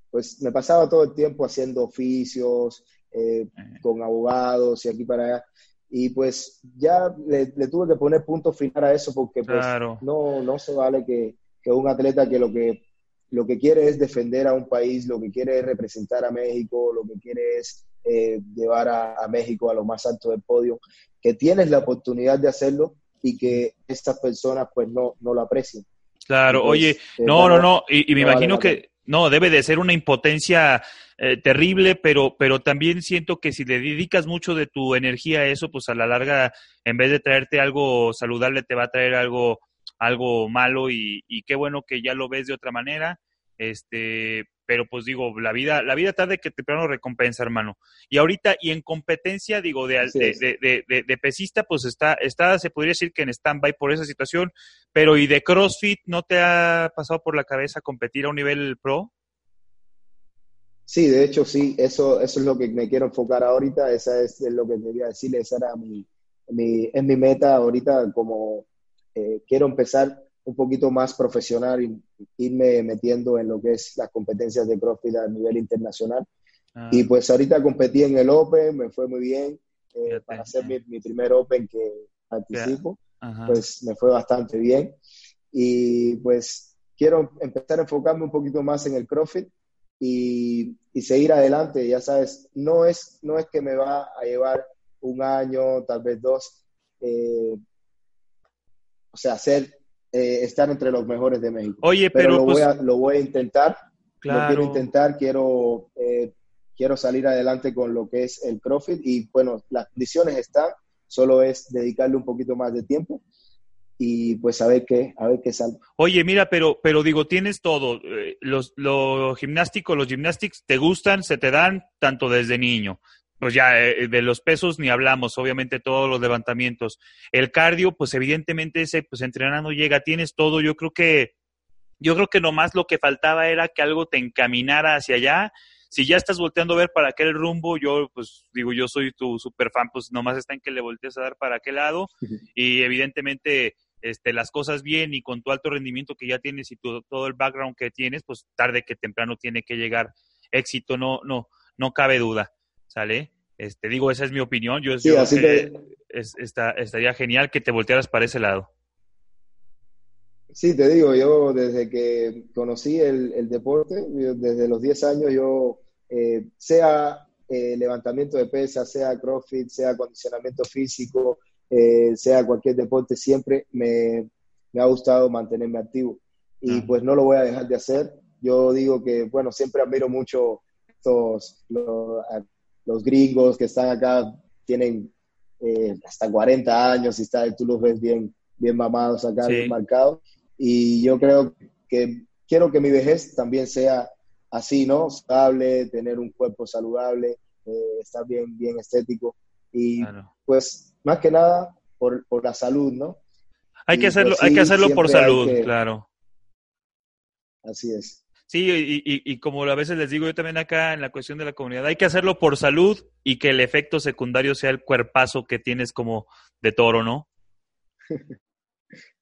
pues me pasaba todo el tiempo haciendo oficios, eh, con abogados y aquí para allá. Y pues ya le, tuve que poner punto final a eso porque pues no, no se vale que, que un atleta que lo que lo que quiere es defender a un país, lo que quiere es representar a México, lo que quiere es eh, llevar a, México a lo más alto del podio, que tienes la oportunidad de hacerlo y que estas personas pues no, no lo aprecien. Claro, oye, eh, no, no, no, y, me imagino que no, debe de ser una impotencia eh, terrible, pero, pero también siento que si le dedicas mucho de tu energía a eso, pues a la larga, en vez de traerte algo saludable, te va a traer algo algo malo y, qué bueno que ya lo ves de otra manera. Este, pero pues digo, la vida, la vida tarde que temprano recompensa, hermano. Y ahorita, y en competencia, digo, de, de, de, pesista, pues está, está, se podría decir que en stand-by por esa situación, pero ¿y de CrossFit no te ha pasado por la cabeza competir a un nivel pro? Sí, de hecho sí, eso, eso es lo que me quiero enfocar ahorita, esa es lo que quería decirle, esa era mi, mi, es mi meta ahorita como eh, quiero empezar un poquito más profesional y irme metiendo en lo que es las competencias de CrossFit a nivel internacional. Ah. Y pues ahorita competí en el Open, me fue muy bien. Eh, para hacer mi, primer Open que participo, pues me fue bastante bien. Y pues quiero empezar a enfocarme un poquito más en el CrossFit y, y, seguir adelante. Ya sabes, no es, no es que me va a llevar un año, tal vez dos. Eh, o sea, ser eh, estar entre los mejores de México. Oye, pero, lo, pues, voy a, lo voy a intentar. Claro. Lo quiero intentar, quiero, eh, quiero salir adelante con lo que es el CrossFit y bueno, las condiciones están, solo es dedicarle un poquito más de tiempo y pues a ver qué, a ver qué sale. Oye, mira, pero, pero digo, tienes todo. Eh, los, lo gimnástico, los gymnastics te gustan, se te dan tanto desde niño. Pues ya eh, de los pesos ni hablamos, obviamente todos los levantamientos. El cardio, pues evidentemente ese, pues entrenando llega, tienes todo. Yo creo que, yo creo que nomás lo que faltaba era que algo te encaminara hacia allá. Si ya estás volteando a ver para aquel rumbo, yo, pues digo, yo soy tu super fan, pues nomás está en que le voltees a dar para aquel lado. Y evidentemente, este, las cosas bien y con tu alto rendimiento que ya tienes y tu, todo el background que tienes, pues tarde que temprano tiene que llegar éxito, no, no, no cabe duda, ¿sale? Este, digo, esa es mi opinión. Yo, Sí, yo así creo que te- es- está- estaría genial que te voltearas para ese lado. Sí, te digo, yo desde que conocí el, el deporte, yo desde los 10 años, yo, eh, sea eh, levantamiento de pesas, sea CrossFit, sea acondicionamiento físico, eh, sea cualquier deporte, siempre me, me ha gustado mantenerme activo. Y pues no lo voy a dejar de hacer. Yo digo que, bueno, siempre admiro mucho estos, los, los gringos que están acá, tienen eh, hasta 40 años y está, tú los ves bien, bien mamados acá, Sí. bien marcados. Y yo creo que quiero que mi vejez también sea así, ¿no? Estable, tener un cuerpo saludable, eh, estar bien, bien estético. Y Claro. pues, más que nada, por, por la salud, ¿no? Hay Y, que hacerlo, pues, hay que hacerlo por salud, que- claro. Así es. Sí, y, y- y como a veces les digo yo también acá en la cuestión de la comunidad, hay que hacerlo por salud y que el efecto secundario sea el cuerpazo que tienes como de toro, ¿no?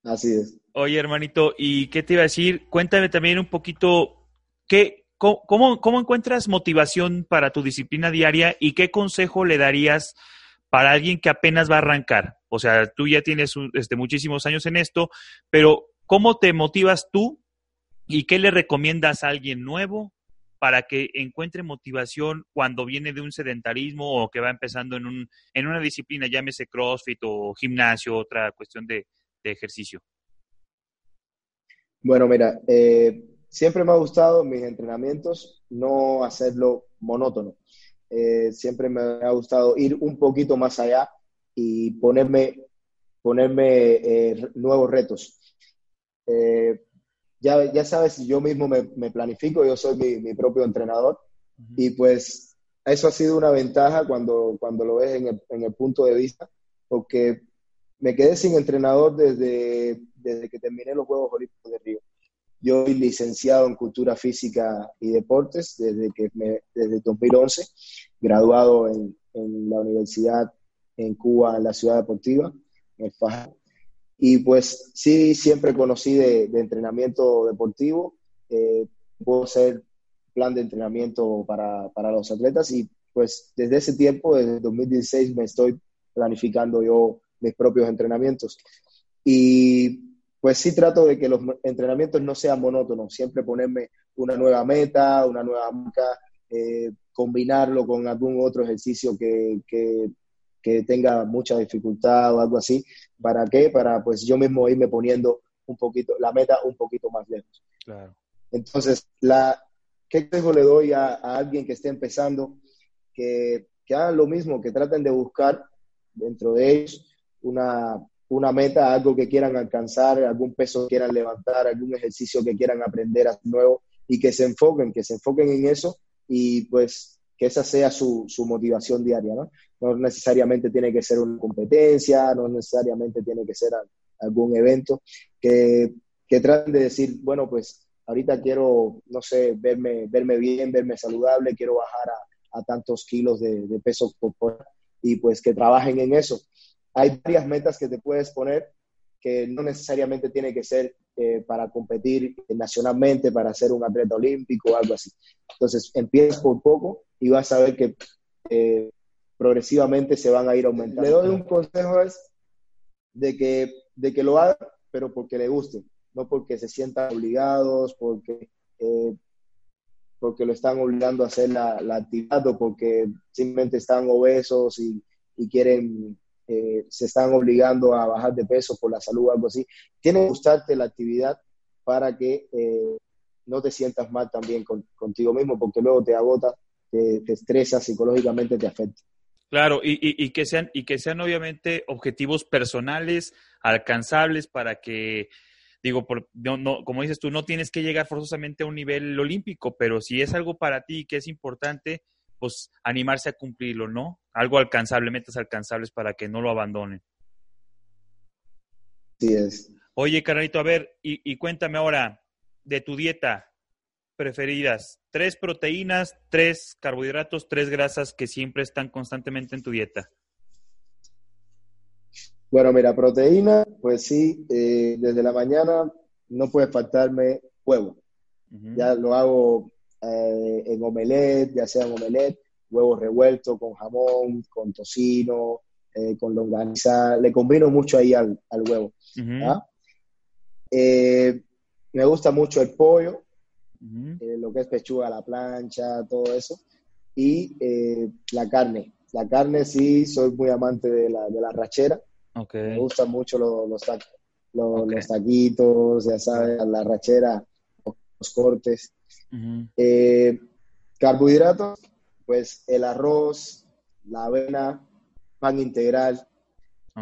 Así es. Oye, hermanito, ¿y qué te iba a decir? Cuéntame también un poquito, ¿qué, cómo, cómo, encuentras motivación para tu disciplina diaria y qué consejo le darías para alguien que apenas va a arrancar? O sea, tú ya tienes un- este, muchísimos años en esto, pero ¿cómo te motivas tú y qué le recomiendas a alguien nuevo para que encuentre motivación cuando viene de un sedentarismo o que va empezando en, un, en una disciplina, llámese CrossFit o gimnasio, otra cuestión de, de ejercicio? Bueno, mira, eh, siempre me ha gustado mis entrenamientos no hacerlo monótono. Eh, siempre me ha gustado ir un poquito más allá y ponerme, ponerme eh, nuevos retos. Eh, ya, ya sabes, yo mismo me, me planifico, yo soy mi, mi propio entrenador y pues eso ha sido una ventaja cuando, cuando lo ves en el, en el punto de vista, porque me quedé sin entrenador desde, desde que terminé los Juegos Olímpicos de Río. Yo soy licenciado en Cultura Física y Deportes desde, que me, desde 2011, graduado en, en la universidad en Cuba, en la Ciudad Deportiva, en el FAJA. Y pues sí, siempre conocí de, de entrenamiento deportivo. Eh, puedo hacer plan de entrenamiento para, para los atletas y pues desde ese tiempo, desde 2016, me estoy planificando yo mis propios entrenamientos. Y pues sí trato de que los entrenamientos no sean monótonos, siempre ponerme una nueva meta, una nueva marca, eh, combinarlo con algún otro ejercicio que, que, que, tenga mucha dificultad o algo así. ¿Para qué? Para pues yo mismo irme poniendo un poquito, la meta un poquito más lejos. Claro. Entonces, la, ¿qué consejo le doy a, a alguien que esté empezando? Que, que hagan lo mismo, que traten de buscar dentro de ellos una, una meta, algo que quieran alcanzar, algún peso que quieran levantar, algún ejercicio que quieran aprender a nuevo y que se enfoquen, que se enfoquen en eso y pues que esa sea su, su motivación diaria, ¿no? No necesariamente tiene que ser una competencia, no necesariamente tiene que ser algún evento, que, que traten de decir, bueno, pues ahorita quiero, no sé, verme, verme bien, verme saludable, quiero bajar a, a tantos kilos de, de peso corporal y pues que trabajen en eso hay varias metas que te puedes poner que no necesariamente tiene que ser eh, para competir nacionalmente, para ser un atleta olímpico o algo así. Entonces, empiezas por poco y vas a ver que eh, progresivamente se van a ir aumentando. Le doy un consejo es de que, de que lo hagan, pero porque le guste, no porque se sientan obligados, porque, eh, porque lo están obligando a hacer la, la actividad o porque simplemente están obesos y, y quieren eh, se están obligando a bajar de peso por la salud o algo así. Tiene que gustarte la actividad para que eh, no te sientas mal también contigo mismo, porque luego te agota, te, te estresa psicológicamente, te afecta. Claro, y, y, que sean, y que sean obviamente objetivos personales, alcanzables para que, digo, por, no, como dices tú, no tienes que llegar forzosamente a un nivel olímpico, pero si es algo para ti que es importante, pues animarse a cumplirlo, ¿no? Algo alcanzable, metas alcanzables para que no lo abandonen. Sí es. Oye, carnalito, a ver, y, y cuéntame ahora de tu dieta preferidas. Tres proteínas, tres carbohidratos, tres grasas que siempre están constantemente en tu dieta. Bueno, mira, proteína, pues sí, eh, desde la mañana no puede faltarme huevo. Ya lo hago eh, en omelette, ya sea en omelette, huevo revuelto con jamón, con tocino, eh, con longaniza. Le combino mucho ahí al, huevo. me gusta mucho el pollo, eh, lo que es pechuga a la plancha, todo eso. Y eh, la carne. La carne sí, soy muy amante de la, de la rachera. Me gustan mucho los, los, los, taquitos, ya sabes, la rachera, los cortes. Eh, carbohidratos, pues el arroz, la avena, pan integral.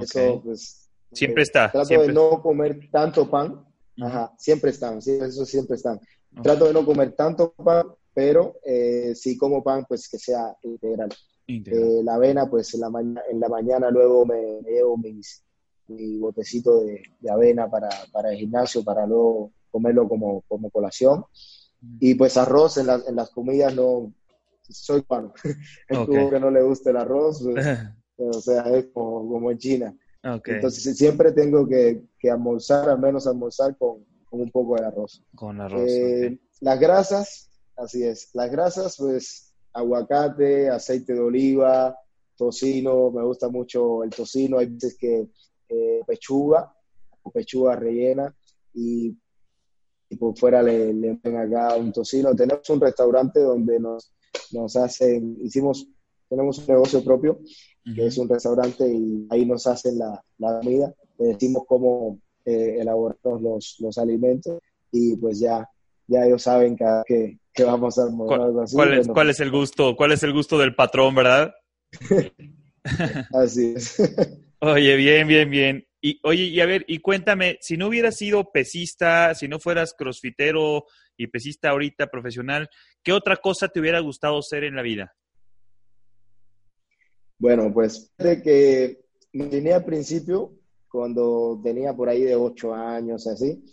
Eso, pues. Siempre está. Trato de no comer tanto pan. Ajá, siempre están, sí, eso siempre están. Trato de no comer tanto pan, pero eh, si como pan, pues que sea integral. Eh, la avena, pues en la, en la mañana luego me, llevo mi botecito de, avena para, para, el gimnasio, para luego comerlo como, como colación. Y pues arroz en, en las comidas no, soy pan. Es como que no le gusta el arroz, pues, o sea, es como, como en China. Entonces siempre tengo que, que almorzar, al menos almorzar con, con un poco de arroz. Con arroz. Eh, las grasas, así es. Las grasas, pues aguacate, aceite de oliva, tocino, me gusta mucho el tocino. Hay veces que eh, pechuga, pechuga rellena y, por fuera le, le acá un tocino. Tenemos un restaurante donde nos, nos hacen, hicimos, tenemos un negocio propio, que es un restaurante y ahí nos hacen la, la comida. Le decimos cómo eh, elaboramos los, los, alimentos y pues ya, ya ellos saben que, que, vamos a ¿Cuál, algo así. ¿cuál, es, ¿Cuál es el gusto? ¿Cuál es el gusto del patrón, verdad? así es. Oye, bien, bien, bien. Y oye, y a ver, y cuéntame, si no hubieras sido pesista, si no fueras crossfitero y pesista ahorita profesional, ¿qué otra cosa te hubiera gustado ser en la vida? Bueno, pues de que me tenía al principio cuando tenía por ahí de ocho años, así,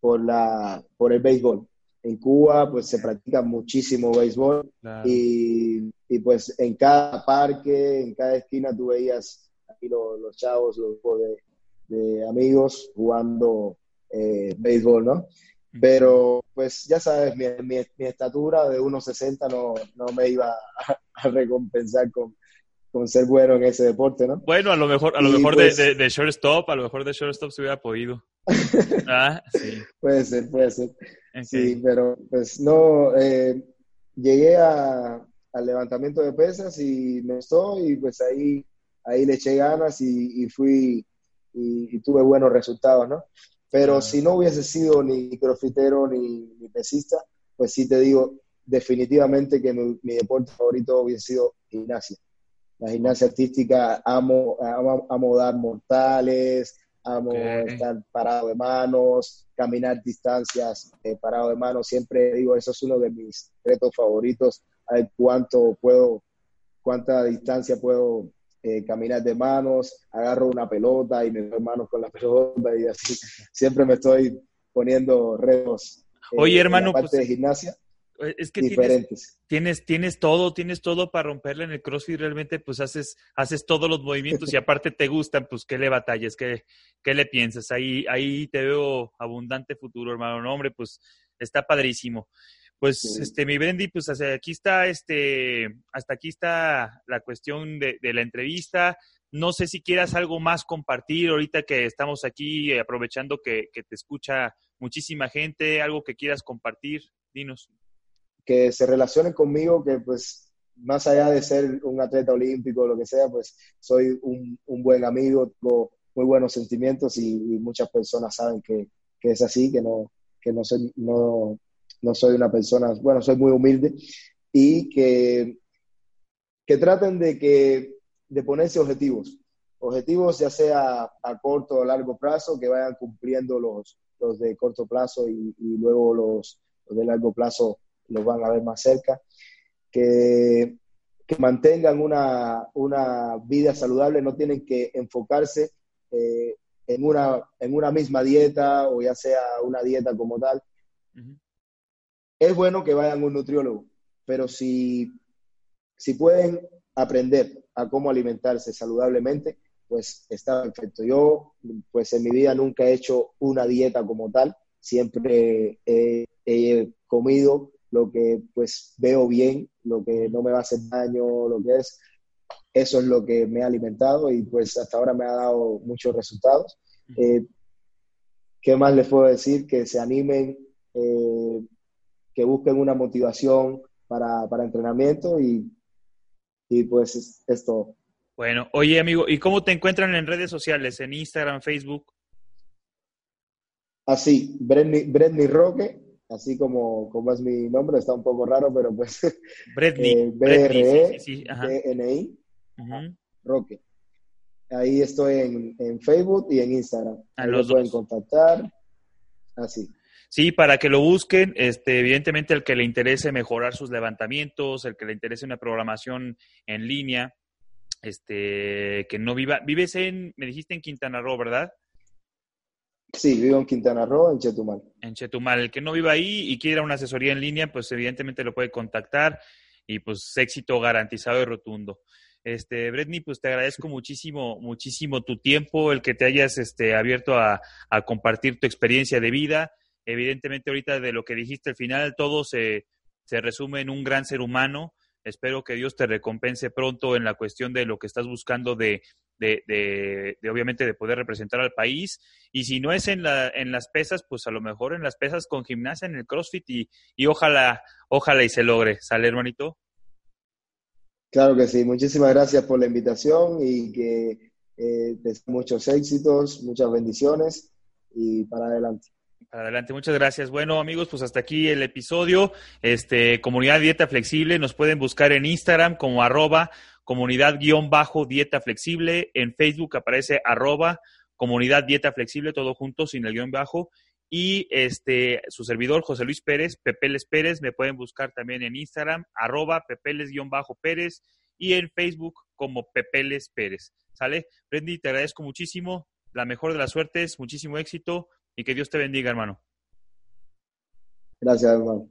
por, la, por el béisbol. En Cuba, pues se practica muchísimo béisbol y, y, pues en cada parque, en cada esquina tú veías aquí los, los chavos, los de, de amigos jugando eh, béisbol, ¿no? Pero pues ya sabes, mi, mi, estatura de 1,60 no, no me iba a recompensar con, con ser bueno en ese deporte, ¿no? Bueno, a lo mejor, a lo mejor de, pues de, de, shortstop, a lo mejor de shortstop se hubiera podido. ah, sí. Puede ser, puede ser. Sí, pero pues no, eh, llegué a, al levantamiento de pesas y me gustó y pues ahí, ahí le eché ganas y, y fui y, tuve buenos resultados, ¿no? Pero si no hubiese sido ni crossfitero ni, ni pesista, pues sí te digo definitivamente que mi, mi deporte favorito hubiese sido gimnasia la gimnasia artística, amo, amo, dar mortales, amo estar parado de manos, caminar distancias eh, parado de manos. Siempre digo, eso es uno de mis retos favoritos, a ver cuánto puedo, cuánta distancia puedo eh, caminar de manos, agarro una pelota y me doy manos con la pelota y así. Siempre me estoy poniendo retos. Eh, Oye, hermano, parte pues, de gimnasia. Eh, es que Tienes, tienes, tienes, todo, tienes todo para romperle en el CrossFit, realmente pues haces, haces todos los movimientos y aparte te gustan, pues qué le batallas, qué, qué le piensas, ahí, ahí te veo abundante futuro, hermano, no, hombre, pues está padrísimo. Pues, este, mi Bendy, pues hasta aquí está, este, hasta aquí está la cuestión de, de la entrevista. No sé si quieras algo más compartir ahorita que estamos aquí, eh, aprovechando que, que te escucha muchísima gente, algo que quieras compartir, dinos que se relacionen conmigo, que pues más allá de ser un atleta olímpico o lo que sea, pues soy un, buen amigo, tengo muy buenos sentimientos y, muchas personas saben que, es así, que no, que no soy, no, no soy una persona, bueno, soy muy humilde y que, que traten de, que, de ponerse objetivos, objetivos ya sea a corto o largo plazo, que vayan cumpliendo los, los de corto plazo y, luego los, de largo plazo los van a ver más cerca, que, que mantengan una, una, vida saludable, no tienen que enfocarse eh, en, una, en una misma dieta o ya sea una dieta como tal. Es bueno que vayan a un nutriólogo, pero si, si pueden aprender a cómo alimentarse saludablemente, pues está perfecto. Yo, pues en mi vida nunca he hecho una dieta como tal, siempre he, comido lo que pues veo bien, lo que no me va a hacer daño, lo que es, eso es lo que me ha alimentado y pues hasta ahora me ha dado muchos resultados. Eh, ¿Qué más les puedo decir? Que se animen, eh, que busquen una motivación para, para entrenamiento y, y pues es todo. Bueno, oye amigo, ¿y cómo te encuentran en redes sociales? ¿En Instagram, Facebook? Así, Bretney, Roque, así como, como es mi nombre, está un poco raro, pero pues... Bretney. B-R-E-N-I, Roque. Ahí estoy en, en, Facebook y en Instagram. A los pueden contactar. Así. Sí, para que lo busquen, este, evidentemente el que le interese mejorar sus levantamientos, el que le interese una programación en línea, este, que no viva. Vives en, me dijiste en Quintana Roo, ¿verdad? Sí, vivo en Quintana Roo, en Chetumal. En Chetumal. El que no viva ahí y quiera una asesoría en línea, pues evidentemente lo puede contactar y pues éxito garantizado y rotundo. Este, Bretney, pues te agradezco muchísimo, muchísimo tu tiempo, el que te hayas este, abierto a, a compartir tu experiencia de vida. Evidentemente ahorita de lo que dijiste al final, todo se, se resume en un gran ser humano Espero que Dios te recompense pronto en la cuestión de lo que estás buscando de, de, de, obviamente, de poder representar al país. Y si no es en, la, en las pesas, pues a lo mejor en las pesas con gimnasia, en el CrossFit y, y ojalá, ojalá y se logre. ¿Sale, hermanito? Claro que sí. Muchísimas gracias por la invitación y que eh, muchos éxitos, muchas bendiciones y para adelante. Adelante, muchas gracias. Bueno, amigos, pues hasta aquí el episodio. Este, comunidad dieta flexible, nos pueden buscar en Instagram como arroba comunidad guion bajo dieta flexible. En Facebook aparece arroba comunidad dieta flexible, todo junto, sin el guion bajo. Y este, su servidor, José Luis Pérez, Pepeles Pérez, me pueden buscar también en Instagram, arroba Pepeles guion bajo Pérez y en Facebook como Pepeles Pérez. ¿Sale? Brendy, te agradezco muchísimo. La mejor de las suertes, muchísimo éxito y que Dios te bendiga, hermano. Gracias, hermano.